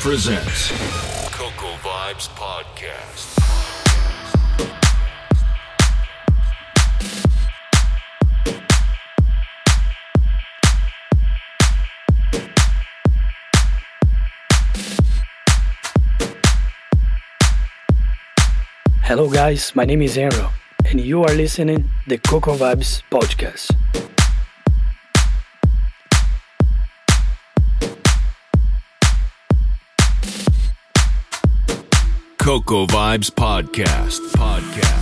presents Coco Vibes Podcast. Hello guys, my name is Enro and you are listening the Coco Vibes podcast. Coco Vibes Podcast. Podcast.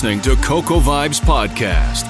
Listening to Coco Vibes Podcast.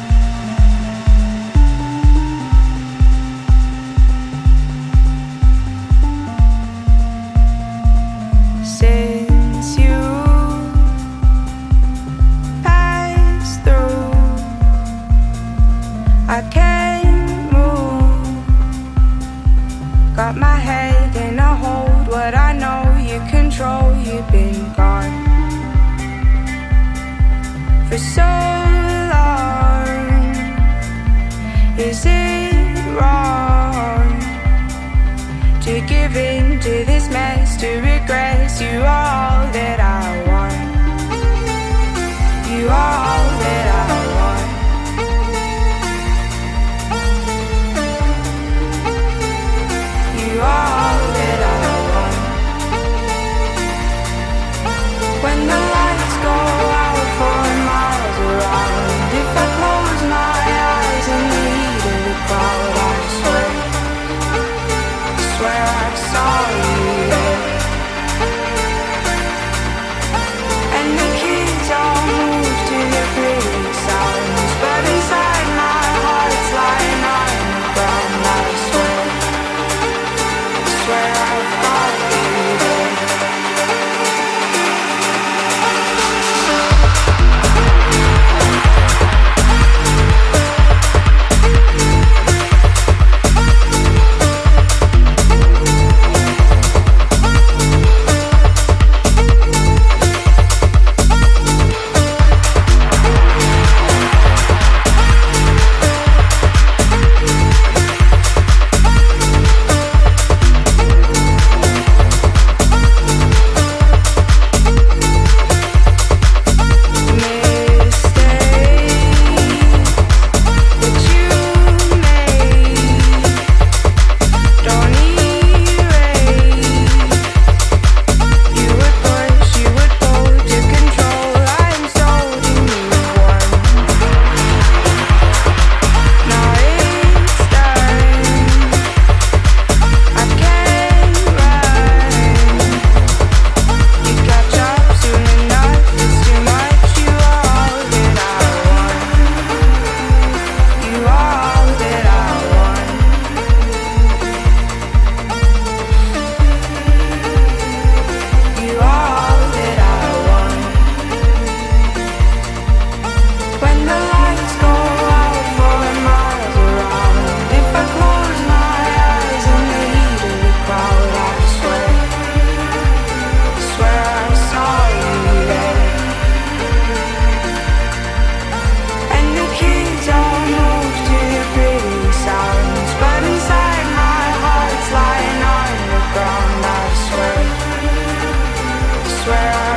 swear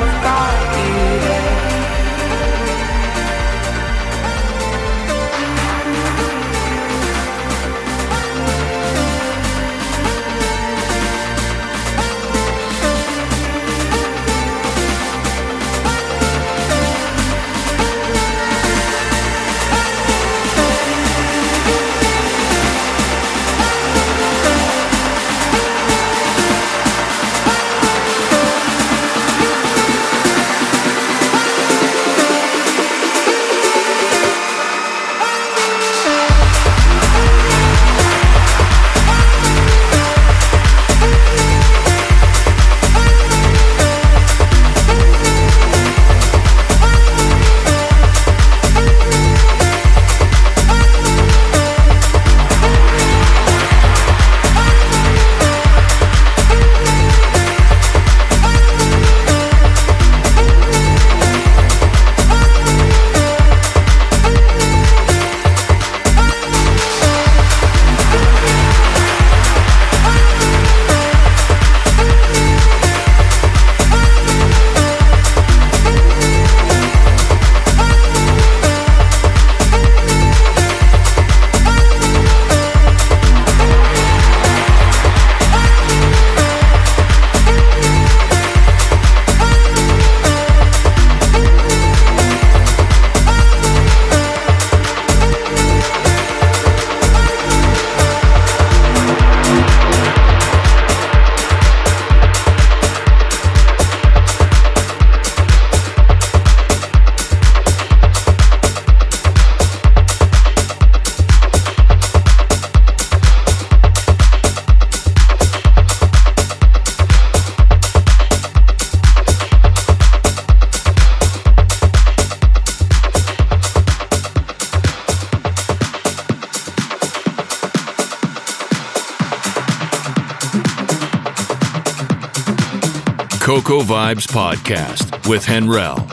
Coco Vibes Podcast with Henrel.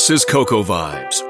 This is Coco Vibes.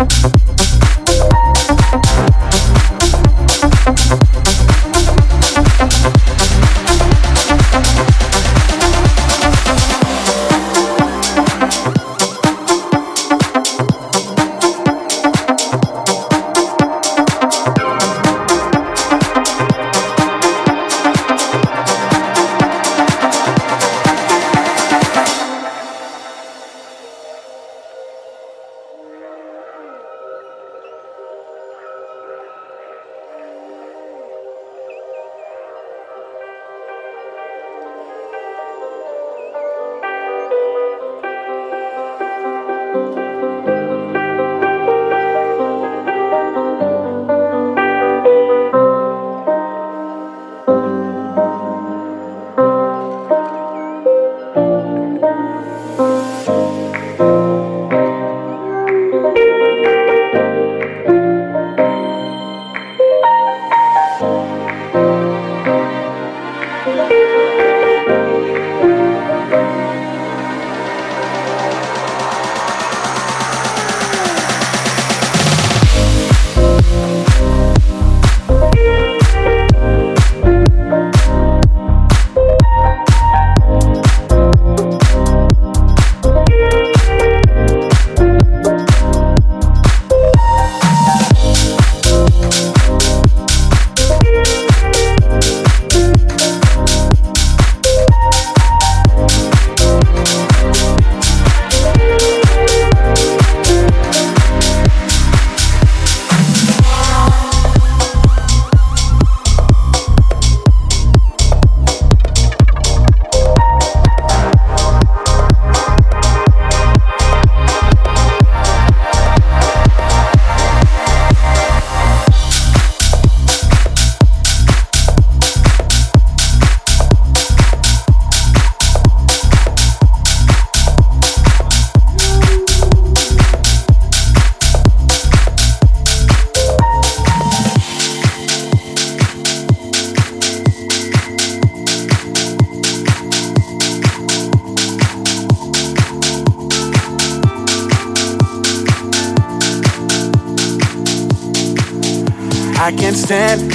I can't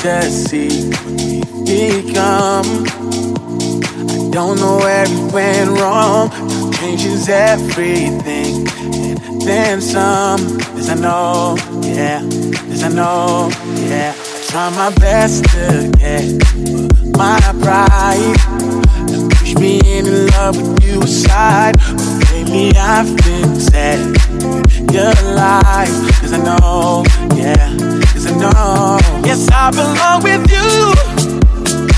stand to see me come. I don't know where it went wrong. Changes everything, and then some. As I know, yeah. As I know, yeah. I try my best to get my pride and push me in love with you aside. But lately I've been sad. You're alive, cause I know, yeah, cause I know. Yes, I belong with you,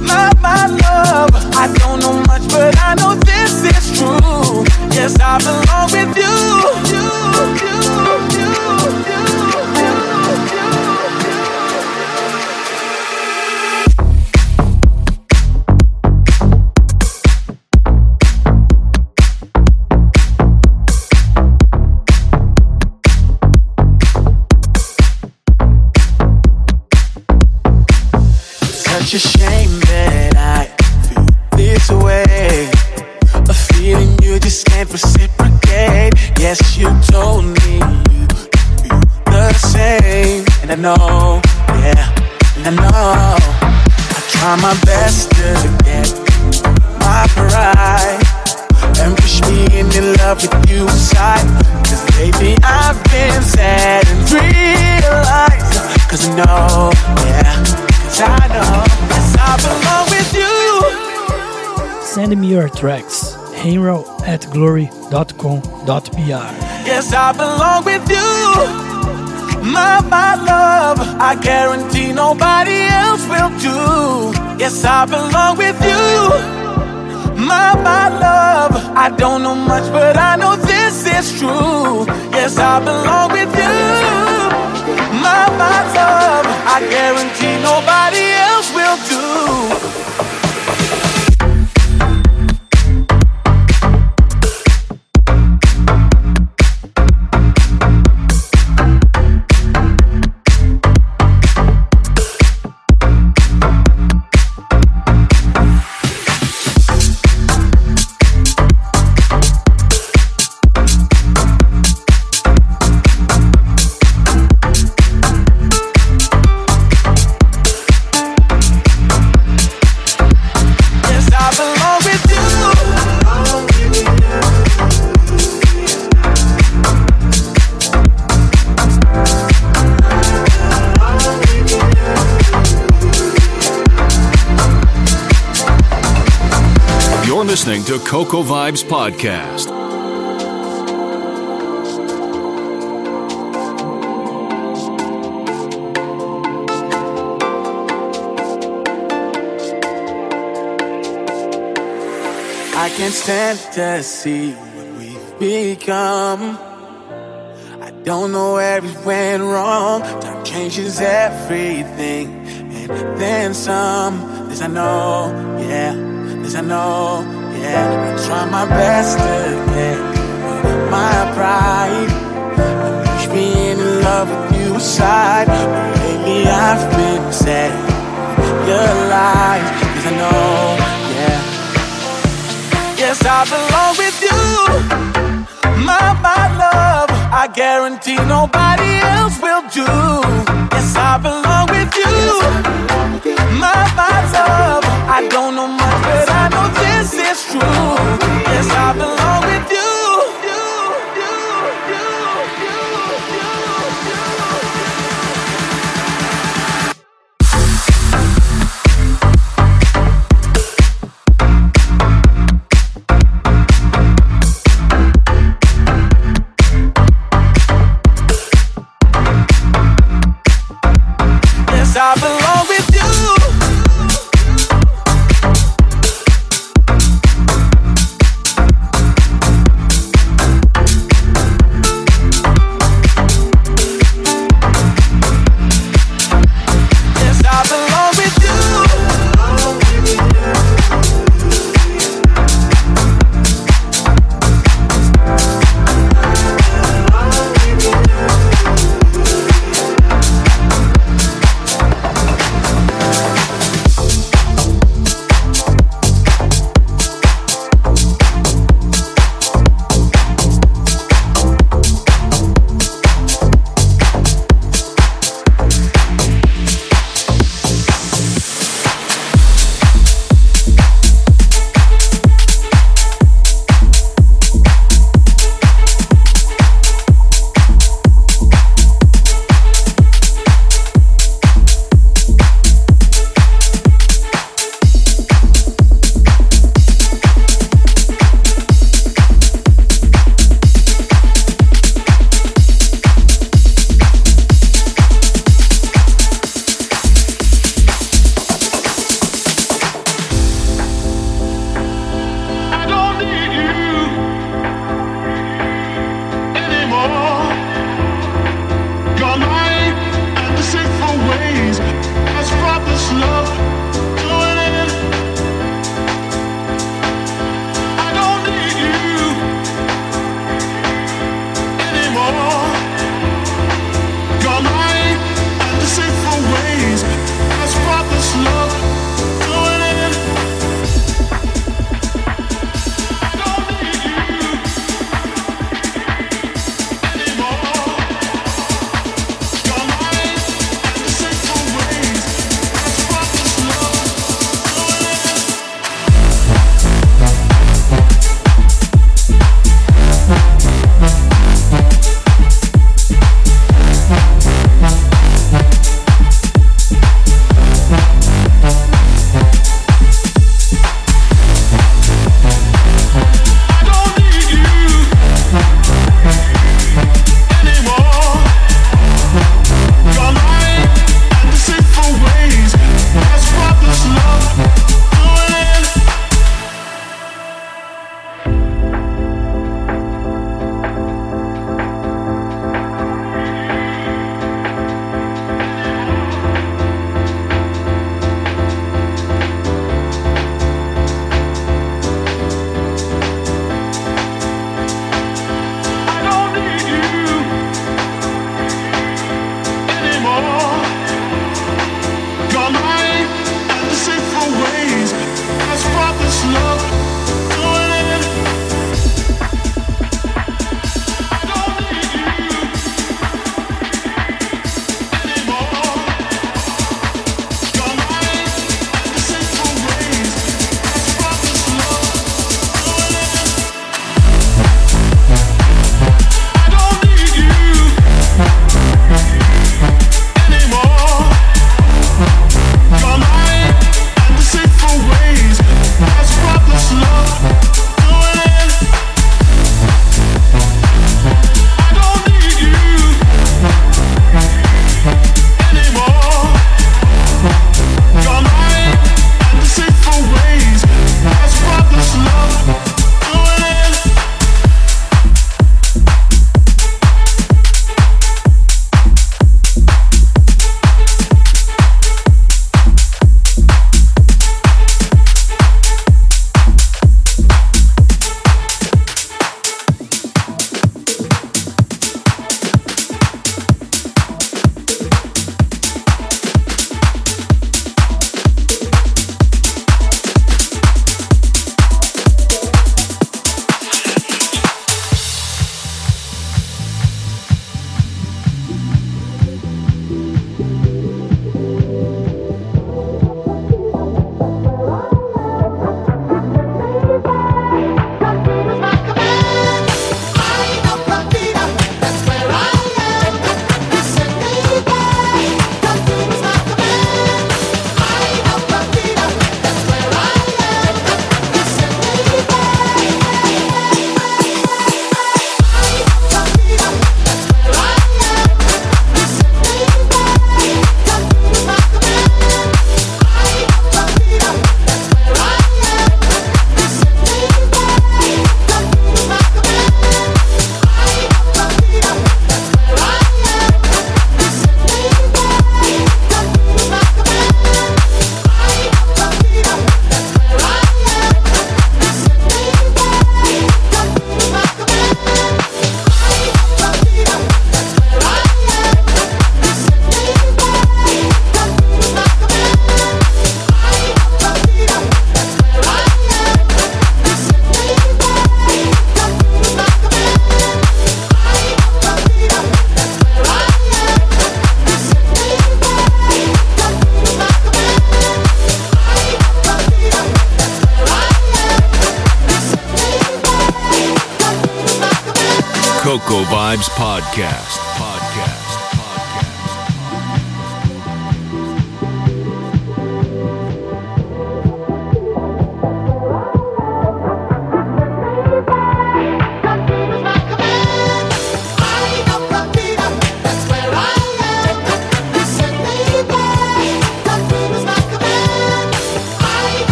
my, my love. I don't know much, but I know this is true. Yes, I belong with you. you, you, you, try my best to get my pride and push me into love with you inside. Cause lately I've been sad and realized. Cause I know, yeah, cause I know. Yes, I belong with you. Send me your tracks. Henro at glory.com.br. Yes, I belong with you. My, my love, I guarantee nobody else will do. Yes, I belong with you. My, my love, I don't know much, but I know this is true. Yes, I belong with you. My, my love, I guarantee nobody else will do. Coco Vibes Podcast. I can't stand to see what we've become. I don't know where it went wrong. Time changes everything, and then some. This I know, yeah. This I know, yeah. I try my best to get my pride. I push me in love with you aside. But lately I've been sad. Your lies, cause I know, yeah. Yes, I belong with you. My, my love, I guarantee nobody else will do. Yes, I belong with you. My, my love, I don't know much, but I is true. Yes, I belong with you.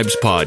Podcast.